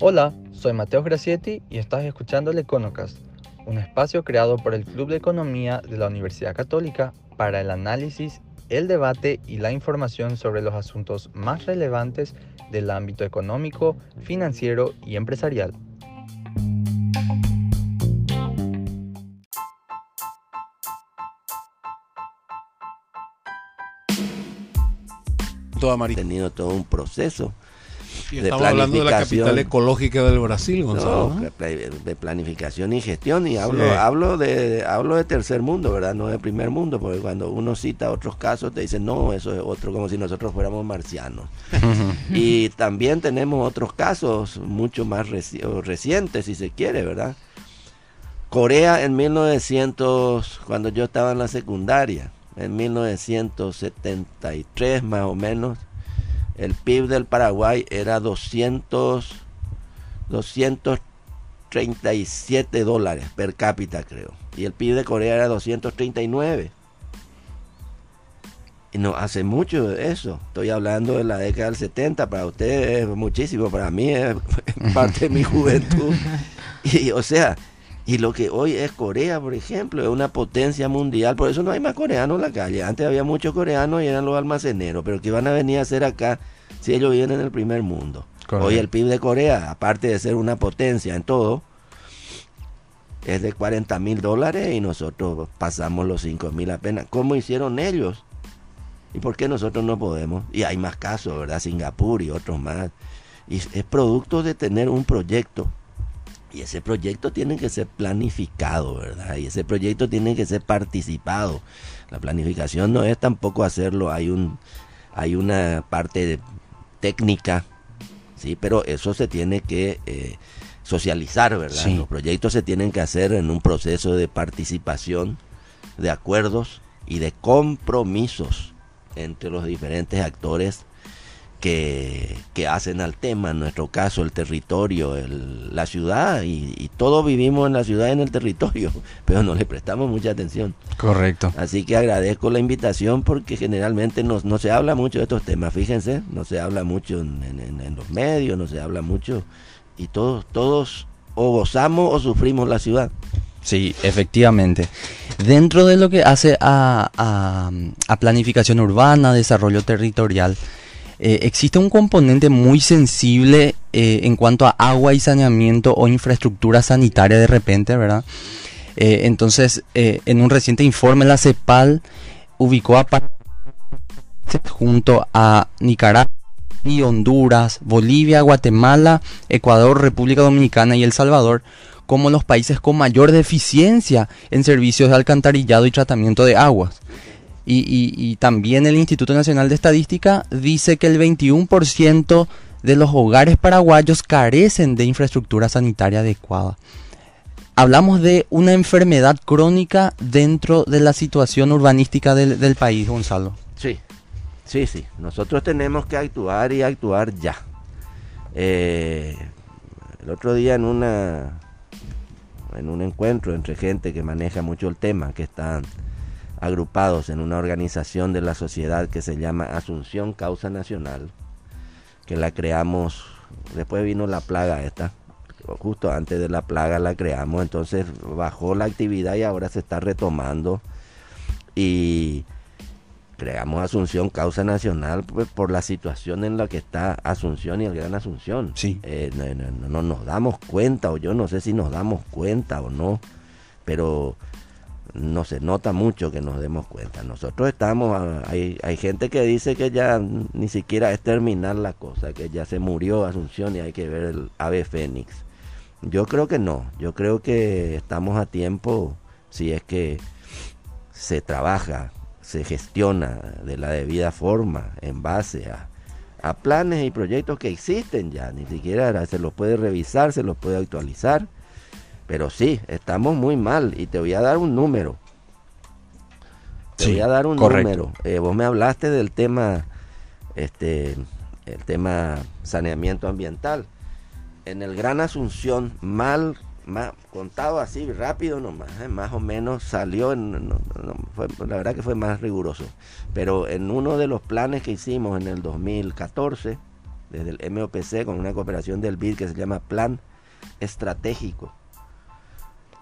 Hola, soy Mateo Gracietti y estás escuchando el Econocast, un espacio creado por el Club de Economía de la Universidad Católica para el análisis, el debate y la información sobre los asuntos más relevantes del ámbito económico, financiero y empresarial. Ha tenido todo un proceso y estamos hablando de la capital ecológica del Brasil, Gonzalo. De planificación y gestión. Y hablo, hablo, de, hablo de tercer mundo, ¿verdad? No de primer mundo, porque cuando uno cita otros casos te dicen, no, eso es otro, como si nosotros fuéramos marcianos. y también tenemos otros casos mucho más recientes, si se quiere, ¿verdad? Corea en 1900, cuando yo estaba en la secundaria, en 1973 más o menos, el PIB del Paraguay era 200, 237 dólares per cápita, creo. Y el PIB de Corea era 239. Y no hace mucho eso. Estoy hablando de la década del 70. Para ustedes es muchísimo. Para mí es parte de mi juventud. Y, o sea, y lo que hoy es Corea, por ejemplo, es una potencia mundial. Por eso no hay más coreanos en la calle. Antes había muchos coreanos y eran los almaceneros. Pero ¿qué van a venir a hacer acá si ellos vienen en el primer mundo? Hoy el PIB de Corea, aparte de ser una potencia en todo, es de 40 mil dólares y nosotros pasamos los 5 mil apenas. ¿Cómo hicieron ellos? ¿Y por qué nosotros no podemos? Y hay más casos, ¿verdad? Singapur y otros más. Y es producto de tener un proyecto y ese proyecto tiene que ser planificado, ¿verdad? Y ese proyecto tiene que ser participado. La planificación no es tampoco hacerlo, hay un hay una parte técnica, sí, pero eso se tiene que eh, socializar, ¿verdad? Los proyectos se tienen que hacer en un proceso de participación, de acuerdos y de compromisos entre los diferentes actores que, hacen al tema, en nuestro caso el territorio, la ciudad, y, todos vivimos en la ciudad y en el territorio, pero no le prestamos mucha atención. Correcto. Así que agradezco la invitación porque generalmente no, no se habla mucho de estos temas, fíjense, no se habla mucho en, en, los medios, no se habla mucho, y todos, todos o gozamos o sufrimos la ciudad. Sí, efectivamente. Dentro de lo que hace a, a, a planificación urbana, desarrollo territorial, eh, existe un componente muy sensible eh, en cuanto a agua y saneamiento o infraestructura sanitaria de repente, ¿verdad? Eh, entonces, en un reciente informe, la CEPAL ubicó a junto a Nicaragua y Honduras, Bolivia, Guatemala, Ecuador, República Dominicana y El Salvador como los países con mayor deficiencia en servicios de alcantarillado y tratamiento de aguas. Y, también el Instituto Nacional de Estadística dice que el 21% de los hogares paraguayos carecen de infraestructura sanitaria adecuada. Hablamos de una enfermedad crónica dentro de la situación urbanística del, país, Gonzalo. Sí, sí, sí. Nosotros tenemos que actuar y actuar ya. Eh, el otro día en una en un encuentro entre gente que maneja mucho el tema, que están agrupados en una organización de la sociedad que se llama Asunción Causa Nacional, que la creamos, después vino la plaga esta, justo antes de la plaga la creamos, entonces bajó la actividad y ahora se está retomando y creamos Asunción Causa Nacional pues, por la situación en la que está Asunción y el Gran Asunción. Sí. Eh, no nos damos cuenta, o yo no sé si nos damos cuenta o no, pero no se nota mucho que nos demos cuenta. Nosotros estamos, hay, hay gente que dice que ya ni siquiera es terminar la cosa, que ya se murió Asunción y hay que ver el ave fénix. Yo creo que no, yo creo que estamos a tiempo si es que se trabaja, se gestiona de la debida forma en base a, a planes y proyectos que existen ya, ni siquiera se los puede revisar, se los puede actualizar pero sí, estamos muy mal y te voy a dar un número. Te voy a dar un número. Eh, vos me hablaste del tema, este, el tema saneamiento ambiental. En el Gran Asunción, mal, más, contado así rápido nomás, ¿eh? más o menos salió, en, la verdad que fue más riguroso, pero en uno de los planes que hicimos en el 2014, desde el MOPC, con una cooperación del BID que se llama Plan Estratégico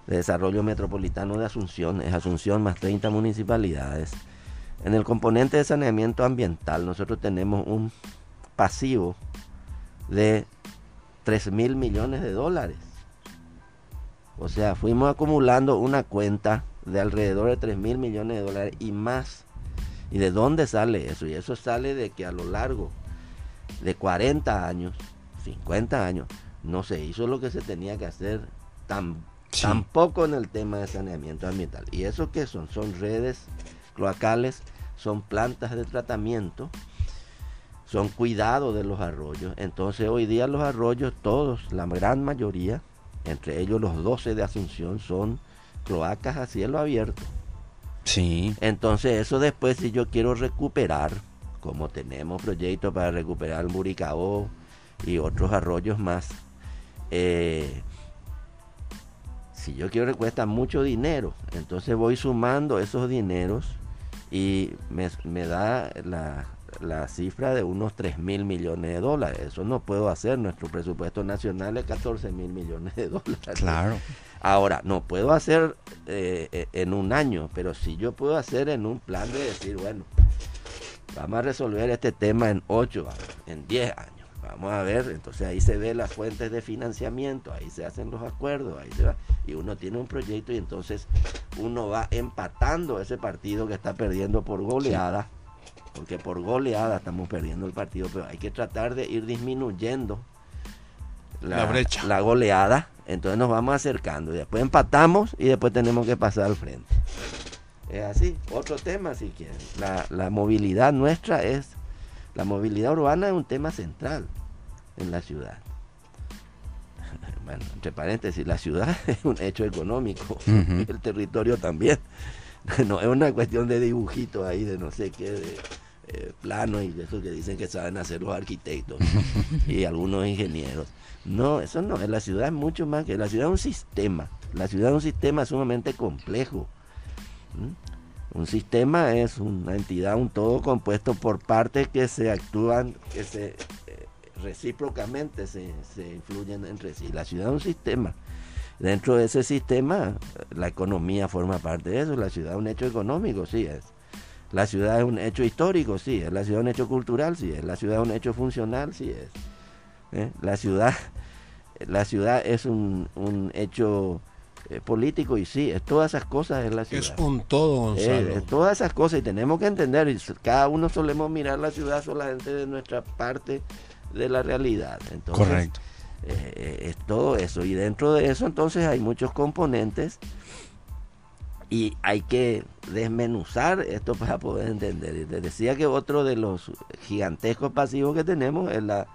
de Desarrollo Metropolitano de Asunción, es Asunción más 30 municipalidades, en el componente de saneamiento ambiental nosotros tenemos un pasivo de 3 mil millones de dólares o sea, fuimos acumulando una cuenta de alrededor de 3 mil millones de dólares y más. ¿Y de dónde sale eso? Y eso sale de que a lo largo de 40 años, 50 años, no se hizo lo que se tenía que hacer tan, tampoco en el tema de saneamiento ambiental. ¿Y eso qué son? Son redes cloacales, son plantas de tratamiento, son cuidado de los arroyos. Entonces hoy día los arroyos, todos, la gran mayoría, entre ellos los 12 de Asunción, son cloacas a cielo abierto. Sí. Entonces eso después si yo quiero recuperar, como tenemos proyectos para recuperar el Muricao y otros arroyos más, eh, si yo quiero cuesta mucho dinero, entonces voy sumando esos dineros y me, me da la, la cifra de unos 3 mil millones de dólares. Eso no puedo hacer. Nuestro presupuesto nacional es 14 mil millones de dólares. Claro. Ahora, no puedo hacer eh, eh, en un año, pero sí yo puedo hacer en un plan de decir, bueno, vamos a resolver este tema en 8 años, en 10 años. Vamos a ver, entonces ahí se ve las fuentes de financiamiento, ahí se hacen los acuerdos, ahí se va, y uno tiene un proyecto y entonces uno va empatando ese partido que está perdiendo por goleada porque por goleada estamos perdiendo el partido, pero hay que tratar de ir disminuyendo la, brecha. la goleada, entonces nos vamos acercando y después empatamos y después tenemos que pasar al frente. Es así, otro tema si quieren. La, la movilidad nuestra es, la movilidad urbana es un tema central en la ciudad. Bueno, entre paréntesis, la ciudad es un hecho económico, el territorio también. No es una cuestión de dibujitos ahí, de no sé qué, de, eh, plano y eso que dicen que saben hacer los arquitectos y algunos ingenieros. No, eso no, la ciudad es mucho más que la ciudad es un sistema. La ciudad es un sistema sumamente complejo. Un sistema es una entidad, un todo compuesto por partes que se actúan, que se eh, recíprocamente se, influyen entre sí. La ciudad es un sistema. Dentro de ese sistema, la economía forma parte de eso. La ciudad es un hecho económico, sí es la ciudad es un hecho histórico, sí. Es la ciudad un hecho cultural, sí. Es la ciudad un hecho funcional, sí es. ¿Eh? La ciudad, la ciudad es un, un hecho eh, político y sí, es todas esas cosas en la ciudad. Es un todo, Gonzalo. Es, todas esas cosas y tenemos que entender, y cada uno solemos mirar la ciudad solamente de nuestra parte de la realidad. Entonces, Correcto. Eh, es todo eso y dentro de eso entonces hay muchos componentes y hay que desmenuzar esto para poder entender. Y les decía que otro de los gigantescos pasivos que tenemos es la,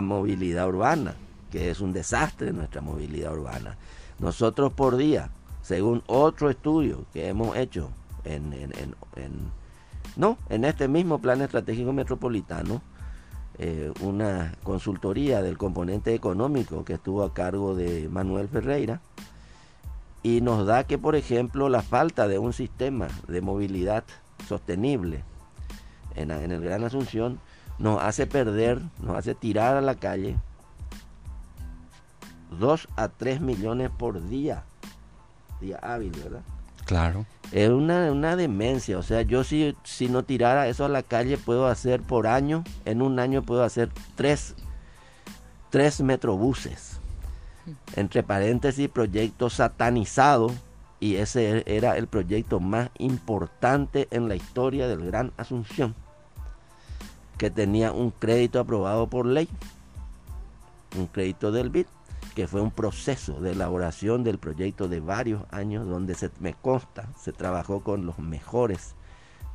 movilidad urbana, que es un desastre nuestra movilidad urbana. Nosotros por día, según otro estudio que hemos hecho en, en, no, en este mismo plan estratégico metropolitano, eh, una consultoría del componente económico que estuvo a cargo de Manuel Ferreira, y nos da que, por ejemplo, la falta de un sistema de movilidad sostenible en, el Gran Asunción nos hace perder, nos hace tirar a la calle 2 a 3 millones por día, día hábil, ¿verdad? Claro. Es una, una demencia, o sea, yo si, si no tirara eso a la calle puedo hacer por año, en un año puedo hacer tres, tres metrobuses entre paréntesis, proyecto satanizado, y ese era el proyecto más importante en la historia del Gran Asunción, que tenía un crédito aprobado por ley, un crédito del BID, que fue un proceso de elaboración del proyecto de varios años, donde se me consta, se trabajó con los mejores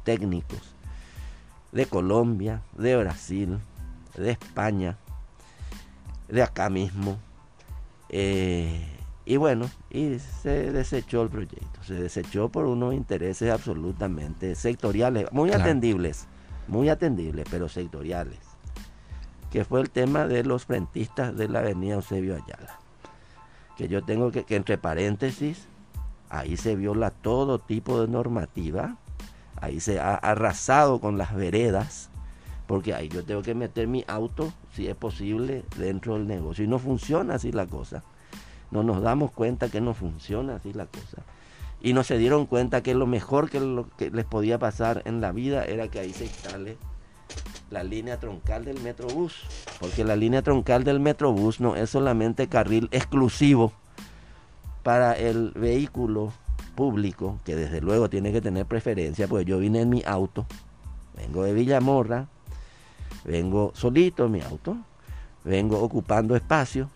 técnicos de Colombia, de Brasil, de España, de acá mismo, eh, y bueno, y se desechó el proyecto. Se desechó por unos intereses absolutamente sectoriales, muy atendibles, muy atendibles, pero sectoriales. Que fue el tema de los frentistas de la avenida Eusebio Ayala. que yo tengo que, entre paréntesis, ahí se viola todo tipo de normativa, ahí se ha arrasado con las veredas, porque ahí yo tengo que meter mi auto, si es posible, dentro del negocio. Y no funciona así la cosa. No nos damos cuenta que no funciona así la cosa. Y no se dieron cuenta que lo mejor que, que les podía pasar en la vida era que ahí se instale la línea troncal del Metrobús. Porque la línea troncal del Metrobús no es solamente carril exclusivo para el vehículo público, que desde luego tiene que tener preferencia, pues yo vine en mi auto, vengo de Villamorra, vengo solito en mi auto, vengo ocupando espacio,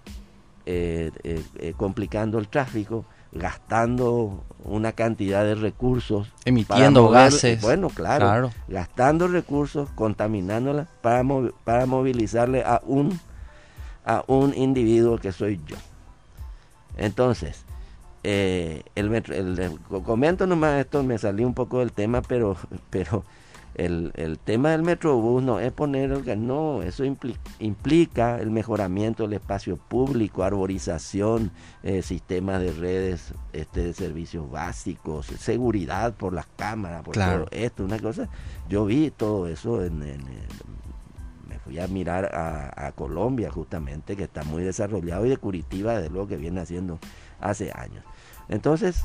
eh, eh, eh, complicando el tráfico, gastando una cantidad de recursos. Emitiendo gases. Bueno, claro, Gastando recursos, contaminándola para, para movilizarle a un, a un individuo que soy yo. Entonces, el, el, comento nomás esto, me salí un poco del tema, pero, pero el, el, tema del Metrobús no es poner el no, eso implica, el mejoramiento del espacio público, arborización, eh, sistemas de redes, este, de servicios básicos, seguridad por las cámaras, por todo esto, una cosa. Yo vi todo eso en, me fui a mirar a, a, Colombia justamente, que está muy desarrollado, y de Curitiba, de lo que viene haciendo hace años. Entonces,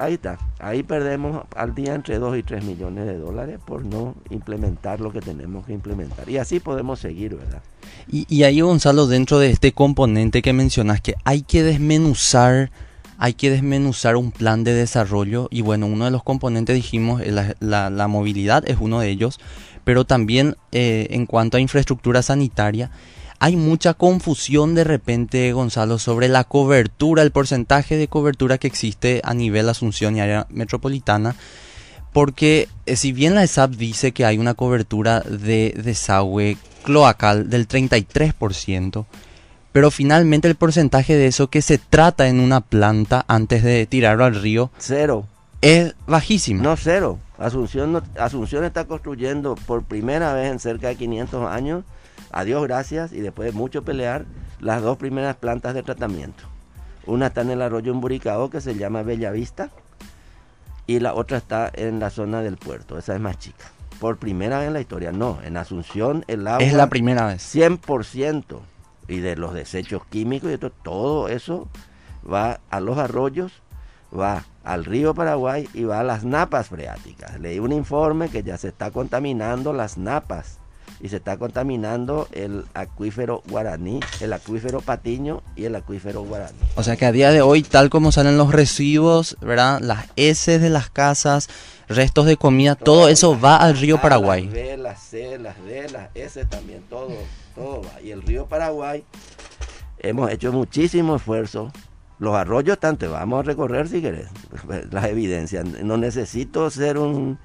Ahí está, ahí perdemos al día entre 2 y 3 millones de dólares por no implementar lo que tenemos que implementar. Y así podemos seguir, ¿verdad? Y, ahí, Gonzalo, dentro de este componente que mencionas, que hay que desmenuzar, hay que desmenuzar un plan de desarrollo. Y bueno, uno de los componentes, dijimos, la, movilidad es uno de ellos, pero también eh, en cuanto a infraestructura sanitaria, hay mucha confusión de repente, Gonzalo, sobre la cobertura, el porcentaje de cobertura que existe a nivel Asunción y área metropolitana. Porque eh, si bien la ESAP dice que hay una cobertura de desagüe cloacal del 33%, pero finalmente el porcentaje de eso que se trata en una planta antes de tirarlo al río... Cero. Es bajísimo. No, cero. Asunción, Asunción está construyendo por primera vez en cerca de 500 años a Dios gracias y después de mucho pelear, las dos primeras plantas de tratamiento. Una está en el arroyo Emburicao que se llama Bella Vista y la otra está en la zona del puerto, esa es más chica. Por primera vez en la historia, no, en Asunción el agua... Es la primera vez. 100% y de los desechos químicos y todo, todo eso va a los arroyos, va al río Paraguay y va a las napas freáticas. Leí un informe que ya se está contaminando las napas y se está contaminando el acuífero guaraní, el acuífero patiño y el acuífero guaraní. O sea que a día de hoy, tal como salen los residuos, ¿verdad? Las heces de las casas, restos de comida, todo, eso va al río Paraguay. Las B, las C, las D, las S también, todo, todo va. Y el río Paraguay, hemos hecho muchísimo esfuerzo. Los arroyos tanto, vamos a recorrer si querés, las evidencias. No necesito ser un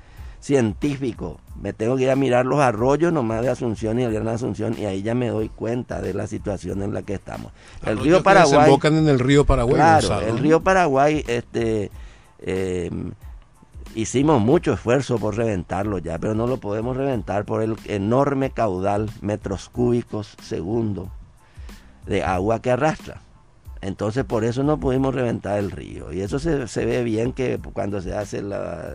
científico. Me tengo que ir a mirar los arroyos nomás de Asunción y el Gran Asunción y ahí ya me doy cuenta de la situación en la que estamos. El río Paraguay. desembocan en el río Paraguay. Claro, el río Paraguay, este, em, hicimos mucho esfuerzo por reventarlo ya, pero no lo podemos reventar por el enorme caudal metros cúbicos segundo de agua que arrastra. Entonces por eso no pudimos reventar el río. Y eso se, se ve bien que cuando se hace la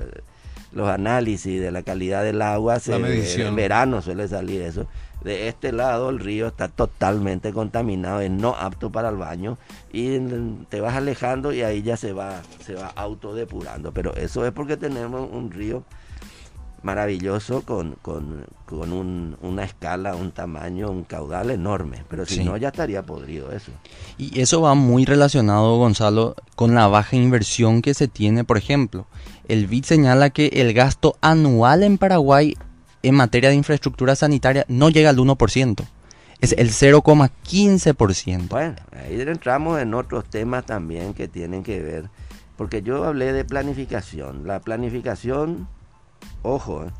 los análisis de la calidad del agua, se, en verano suele salir eso. De este lado el río está totalmente contaminado, es no apto para el baño y te vas alejando y ahí ya se va, se va autodepurando. Pero eso es porque tenemos un río maravilloso con, con, una escala, un tamaño, un caudal enorme. Pero si no, ya estaría podrido eso. Y eso va muy relacionado, Gonzalo, con la baja inversión que se tiene, por ejemplo. El BID señala que el gasto anual en Paraguay en materia de infraestructura sanitaria no llega al 1%. Es el 0,15%. Bueno, ahí entramos en otros temas también que tienen que ver, porque yo hablé de planificación. La planificación, ojo, eh,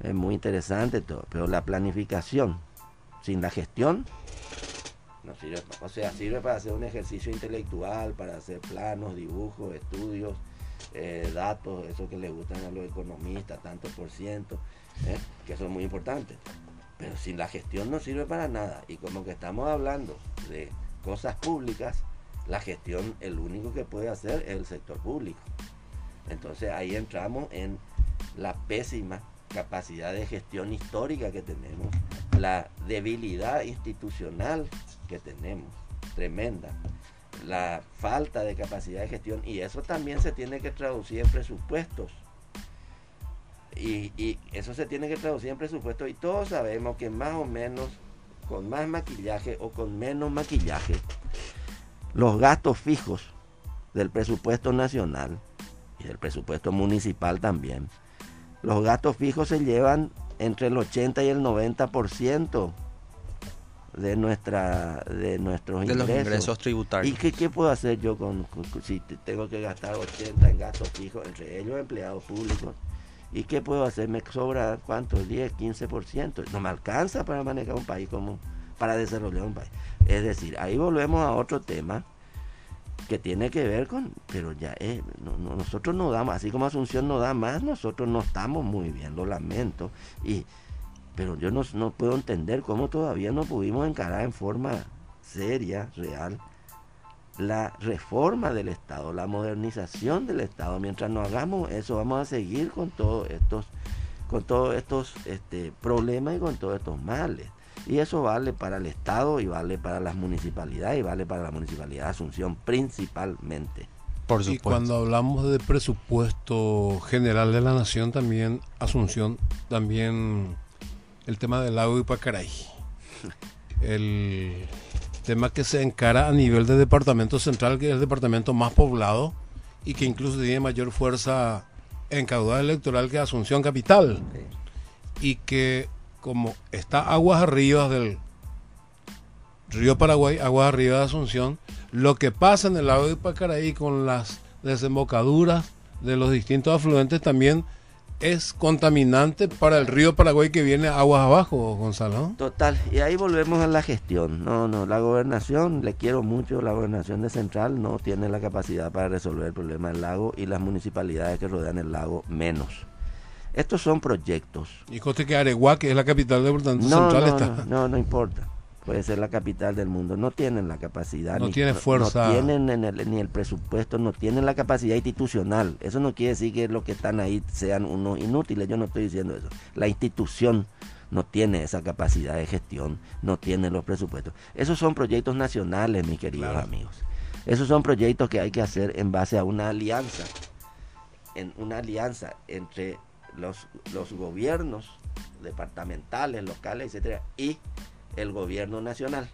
es muy interesante todo, pero la planificación sin la gestión no sirve, o sea, sirve para hacer un ejercicio intelectual, para hacer planos, dibujos, estudios, eh, datos, eso que le gustan a los economistas, tanto por ciento, eh, que son muy importantes. Pero sin la gestión no sirve para nada. Y como que estamos hablando de cosas públicas, la gestión, el único que puede hacer es el sector público. Entonces ahí entramos en la pésima capacidad de gestión histórica que tenemos, la debilidad institucional que tenemos, tremenda, la falta de capacidad de gestión y eso también se tiene que traducir en presupuestos. Y, eso se tiene que traducir en presupuestos y todos sabemos que más o menos con más maquillaje o con menos maquillaje, los gastos fijos del presupuesto nacional y del presupuesto municipal también, los gastos fijos se llevan entre el 80 y el 90% de nuestra de nuestros ingresos. tributarios. ¿Y qué, puedo hacer yo con, si tengo que gastar 80 en gastos fijos, entre ellos empleados públicos? ¿Y qué puedo hacer? Me sobra cuánto, 10, 15%. No me alcanza para manejar un país como para desarrollar un país. Es decir, ahí volvemos a otro tema que tiene que ver con, pero ya es, nosotros no damos, así como Asunción no da más, nosotros no estamos muy bien, lo lamento. Y, pero yo no, no puedo entender cómo todavía no pudimos encarar en forma seria, real, la reforma del Estado, la modernización del Estado. Mientras no hagamos eso, vamos a seguir con todos estos, con todos estos este, problemas y con todos estos males. Y eso vale para el Estado y vale para las municipalidades y vale para la municipalidad de Asunción principalmente. Por Y cuando hablamos de presupuesto general de la nación, también Asunción, también el tema del lago Ipacaray. El tema que se encara a nivel de departamento central, que es el departamento más poblado y que incluso tiene mayor fuerza en caudal electoral que Asunción Capital. Y que como está aguas arriba del río Paraguay, aguas arriba de Asunción, lo que pasa en el lago de Pacaraí con las desembocaduras de los distintos afluentes también es contaminante para el río Paraguay que viene aguas abajo, Gonzalo. Total, y ahí volvemos a la gestión. No, no, la gobernación, le quiero mucho, la gobernación de Central no tiene la capacidad para resolver el problema del lago y las municipalidades que rodean el lago menos. Estos son proyectos. ¿Y coste que Areguá, que es la capital de Central, no, está? No, no, importa. Puede ser la capital del mundo. No tienen la capacidad. No tiene fuerza. No tienen ni el presupuesto, no tienen la capacidad institucional. Eso no quiere decir que los que están ahí sean unos inútiles. Yo no estoy diciendo eso. La institución no tiene esa capacidad de gestión, no tiene los presupuestos. Esos son proyectos nacionales, mis queridos amigos. Esos son proyectos que hay que hacer en base a una alianza, en una alianza entre los, los gobiernos departamentales, locales, etcétera, y el gobierno nacional.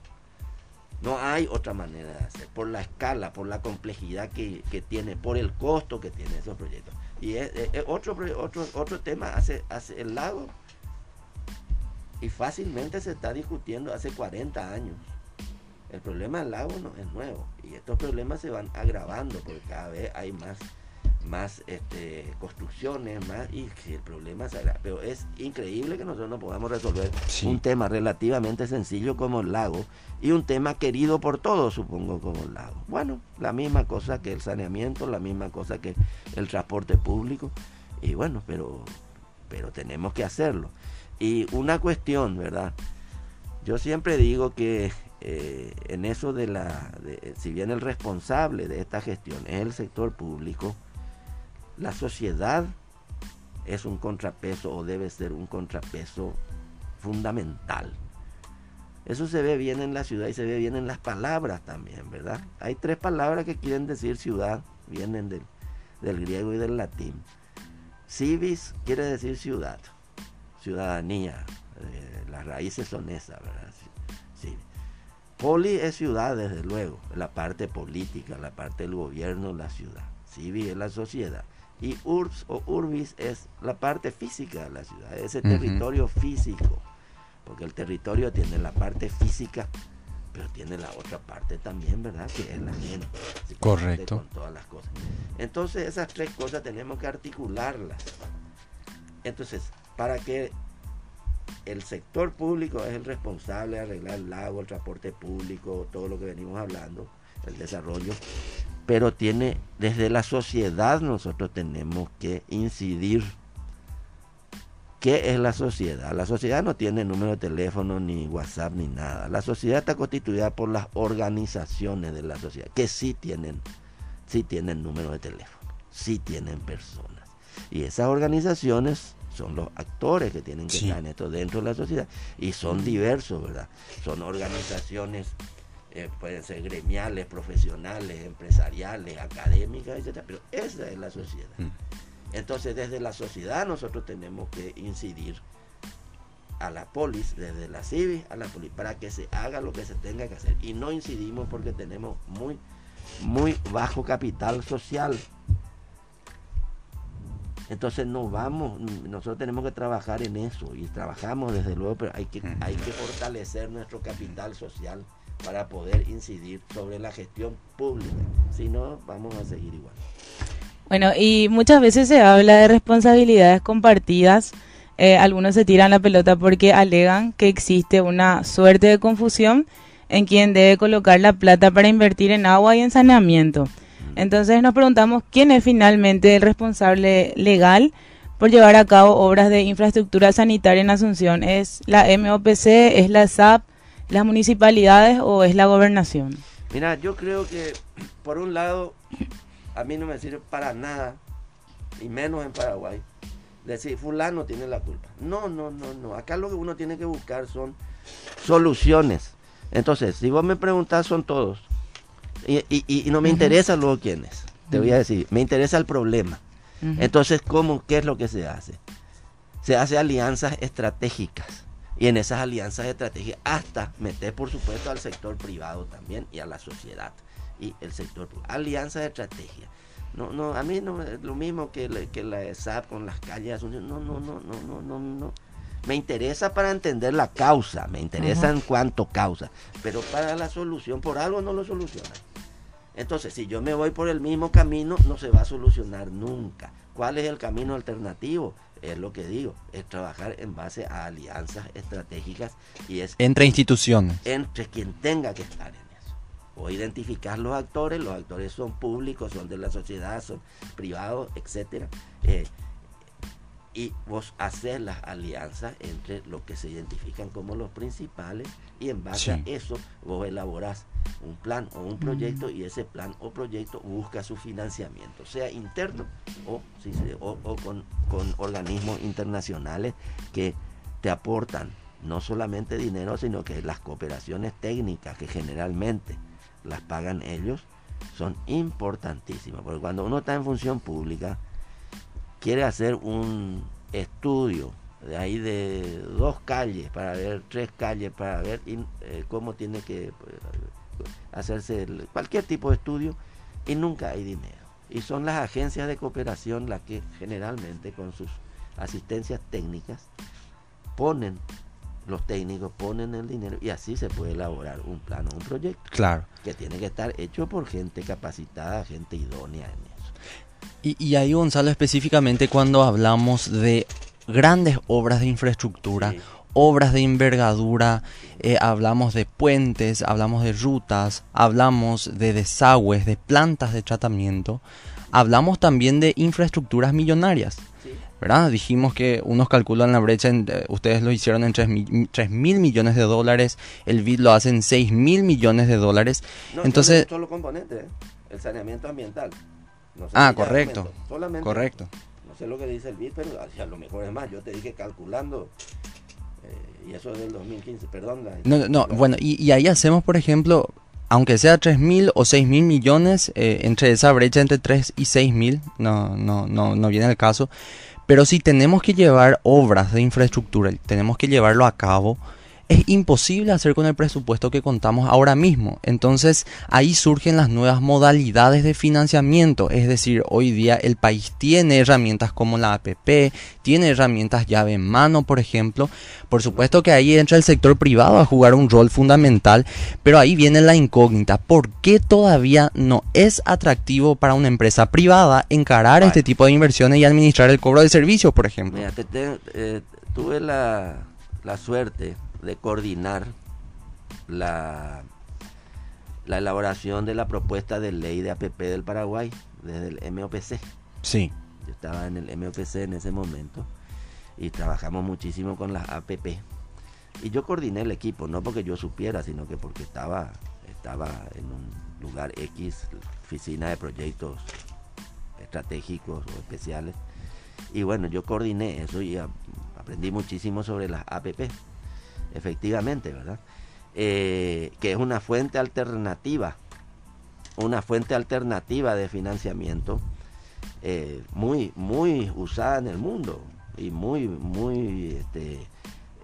No hay otra manera de hacer, por la escala, por la complejidad que, tiene, por el costo que tiene esos proyectos. Y es, otro, otro, otro tema, hace, hace el lago, y fácilmente se está discutiendo hace 40 años. El problema del lago no es nuevo, y estos problemas se van agravando porque cada vez hay más más este, construcciones, más y que el problema será. Pero es increíble que nosotros no podamos resolver un tema relativamente sencillo como el lago y un tema querido por todos, supongo, como el lago. Bueno, la misma cosa que el saneamiento, la misma cosa que el transporte público. Y bueno, pero, pero tenemos que hacerlo. Y una cuestión, ¿verdad? Yo siempre digo que eh, en eso de la, si bien el responsable de esta gestión es el sector público, la sociedad es un contrapeso o debe ser un contrapeso fundamental. Eso se ve bien en la ciudad y se ve bien en las palabras también, ¿verdad? Hay tres palabras que quieren decir ciudad, vienen del, griego y del latín. Civis quiere decir ciudad, ciudadanía, eh, las raíces son esas, ¿verdad? Sí. Poli es ciudad, desde luego, la parte política, la parte del gobierno, la ciudad. Civis es la sociedad y urbs o urbis es la parte física de la ciudad, ese territorio físico, porque el territorio tiene la parte física, pero tiene la otra parte también, ¿verdad? Que es la gente. Correcto. Con todas las cosas. Entonces esas tres cosas tenemos que articularlas. Entonces, para que el sector público es el responsable de arreglar el lago, el transporte público, todo lo que venimos hablando, el desarrollo, pero tiene desde la sociedad nosotros tenemos que incidir ¿Qué es la sociedad? La sociedad no tiene número de teléfono, ni WhatsApp, ni nada. La sociedad está constituida por las organizaciones de la sociedad, que sí tienen, sí tienen número de teléfono, sí tienen personas. Y esas organizaciones son los actores que tienen que estar en esto dentro de la sociedad. Y son diversos, ¿verdad? Son organizaciones, eh, pueden ser gremiales, profesionales, empresariales, académicas, etc. Pero esa es la sociedad. Mm. Entonces, desde la sociedad nosotros tenemos que incidir a la polis, desde la CIVI a la polis, para que se haga lo que se tenga que hacer. Y no incidimos porque tenemos muy, muy bajo capital social. Entonces no vamos, nosotros tenemos que trabajar en eso y trabajamos desde luego, pero hay que, hay que fortalecer nuestro capital social para poder incidir sobre la gestión pública. Si no, vamos a seguir igual. Bueno, y muchas veces se habla de responsabilidades compartidas. Eh, algunos se tiran la pelota porque alegan que existe una suerte de confusión en quien debe colocar la plata para invertir en agua y en saneamiento. Entonces nos preguntamos quién es finalmente el responsable legal por llevar a cabo obras de infraestructura sanitaria en Asunción. ¿Es la MOPC, es la SAP, las municipalidades o es la gobernación? Mira, yo creo que por un lado a mí no me sirve para nada, y menos en Paraguay, decir, fulano tiene la culpa. No, no, no, no. Acá lo que uno tiene que buscar son soluciones. Entonces, si vos me preguntás, son todos. Y, no me interesa luego quiénes. Te voy a decir, me interesa el problema. Entonces, ¿cómo, ¿qué es lo que se hace? Se hace alianzas estratégicas. Y en esas alianzas estratégicas, hasta meter, por supuesto, al sector privado también y a la sociedad y el sector Alianza de estrategia. No, no, a mí no es lo mismo que, que la ESAP con las calles. No, no, no, no, no, no, no. Me interesa para entender la causa, me interesa en cuanto causa, pero para la solución, por algo no lo soluciona. Entonces, si yo me voy por el mismo camino, no se va a solucionar nunca. ¿Cuál es el camino alternativo? Es lo que digo, es trabajar en base a alianzas estratégicas y es... Entre instituciones. Entre quien tenga que estar o identificar los actores, los actores son públicos, son de la sociedad, son privados, etcétera. Eh, y vos hacer las alianzas entre los que se identifican como los principales y en base a eso vos elaborás un plan o un proyecto y ese plan o proyecto busca su financiamiento, sea interno o, o, con, con organismos internacionales que te aportan no solamente dinero, sino que las cooperaciones técnicas que generalmente las pagan ellos, son importantísimas. Porque cuando uno está en función pública, quiere hacer un estudio de ahí de dos calles para ver, tres calles para ver eh, cómo tiene que pues, hacerse cualquier tipo de estudio y nunca hay dinero. Y son las agencias de cooperación las que generalmente con sus asistencias técnicas ponen los técnicos ponen el dinero y así se puede elaborar un plano, un proyecto. Claro. Que tiene que estar hecho por gente capacitada, gente idónea en eso. Y, y ahí, Gonzalo, específicamente cuando hablamos de grandes obras de infraestructura, obras de envergadura, eh, hablamos de puentes, hablamos de rutas, hablamos de desagües, de plantas de tratamiento, hablamos también de infraestructuras millonarias. ¿verdad? Dijimos que unos calculan la brecha, eh, ustedes lo hicieron en 3 mil millones de dólares, el BID lo hace en 6 mil millones de dólares. No, Entonces, solo, componente, ¿eh? el saneamiento ambiental. Ah, correcto. Solamente, correcto. No sé lo que dice el BID, pero a lo mejor es más, yo te dije calculando eh, y eso es del 2015, perdón. no, no, bueno, y, ahí hacemos, por ejemplo, aunque sea 3 mil o 6 mil millones, entre esa brecha entre 3 y 6 mil, no, no, no, no viene el caso. Pero si tenemos que llevar obras de infraestructura, tenemos que llevarlo a cabo, es imposible hacer con el presupuesto que contamos ahora mismo. Entonces ahí surgen las nuevas modalidades de financiamiento. Es decir, hoy día el país tiene herramientas como la APP, tiene herramientas llave en mano, por ejemplo. Por supuesto que ahí entra el sector privado a jugar un rol fundamental, pero ahí viene la incógnita. ¿Por qué todavía no es atractivo para una empresa privada encarar este tipo de inversiones y administrar el cobro de servicios, por ejemplo? Mira, eh, tuve la, la suerte de coordinar la, la elaboración de la propuesta de ley de APP del Paraguay desde el MOPC. Sí. Yo estaba en el MOPC en ese momento. y trabajamos muchísimo con las APP. Y yo coordiné el equipo, no porque yo supiera, sino que porque estaba, estaba en un lugar X, oficina de proyectos estratégicos o especiales. Y bueno, yo coordiné eso y aprendí muchísimo sobre las APP, efectivamente, ¿verdad? Eh, que es una fuente alternativa, una fuente alternativa de financiamiento eh, muy, muy usada en el mundo y muy, muy este,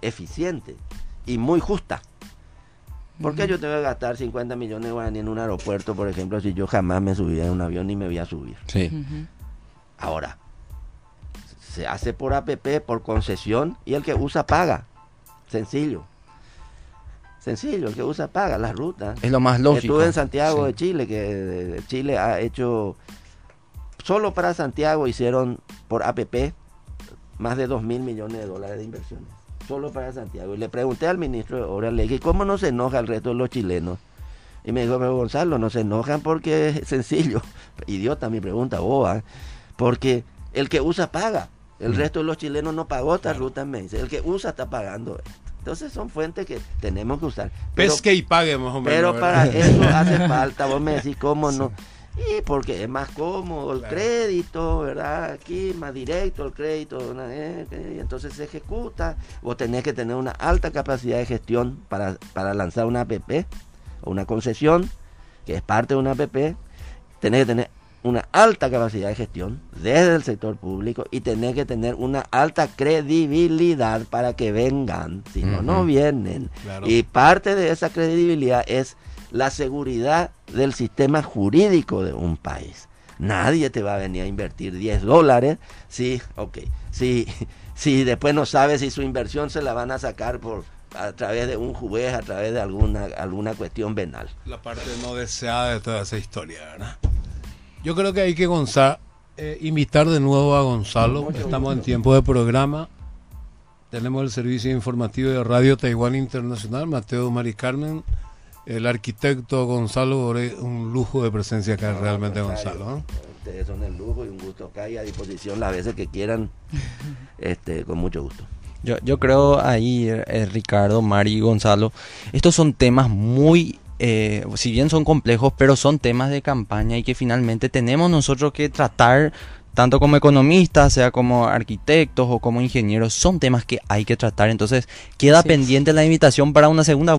eficiente y muy justa. ¿Por qué yo tengo que gastar 50 millones de guaraní en un aeropuerto, por ejemplo, si yo jamás me subía en un avión ni me voy a subir? Sí. Ahora, se hace por APP, por concesión, y el que usa paga. Sencillo. Sencillo, el que usa paga las rutas. Es lo más lógico. Estuve en Santiago de Chile, que Chile ha hecho, solo para Santiago hicieron por APP más de 2 mil millones de dólares de inversiones solo para Santiago. Y le pregunté al ministro de Obras ¿y ¿cómo no se enoja el resto de los chilenos? Y me dijo, pero Gonzalo, no se enojan porque es sencillo. Idiota mi pregunta, boba. Porque el que usa paga. El mm. resto de los chilenos no pagó esta ruta, me dice. El que usa está pagando Entonces son fuentes que tenemos que usar. Pesque y pague más o menos. Pero para eso hace falta, vos me decís, ¿cómo no? Y porque es más cómodo el crédito, ¿verdad? Aquí más directo el crédito, eh, y entonces se ejecuta. Vos tenés que tener una alta capacidad de gestión para, para lanzar una APP o una concesión, que es parte de una APP. Tenés que tener una alta capacidad de gestión desde el sector público y tenés que tener una alta credibilidad para que vengan, si no, no vienen. Y parte de esa credibilidad es la seguridad del sistema jurídico de un país. Nadie te va a venir a invertir 10 dólares si, ok, si, si después no sabe si su inversión se la van a sacar por a través de un juez, a través de alguna, alguna cuestión venal. La parte no deseada de toda esa historia, ¿verdad? Yo creo que hay que Gonzalo, eh, invitar de nuevo a Gonzalo. Estamos en tiempo de programa. Tenemos el servicio informativo de Radio Taiwán Internacional, Mateo Mari Carmen el arquitecto Gonzalo un lujo de presencia acá realmente Gonzalo. Ustedes son el lujo y un gusto acá y a disposición las veces que quieran, este, con mucho gusto. Yo, yo creo ahí, eh, Ricardo, Mari y Gonzalo, estos son temas muy, eh, si bien son complejos, pero son temas de campaña y que finalmente tenemos nosotros que tratar tanto como economistas, sea como arquitectos o como ingenieros, son temas que hay que tratar. Entonces, queda pendiente la invitación para una segunda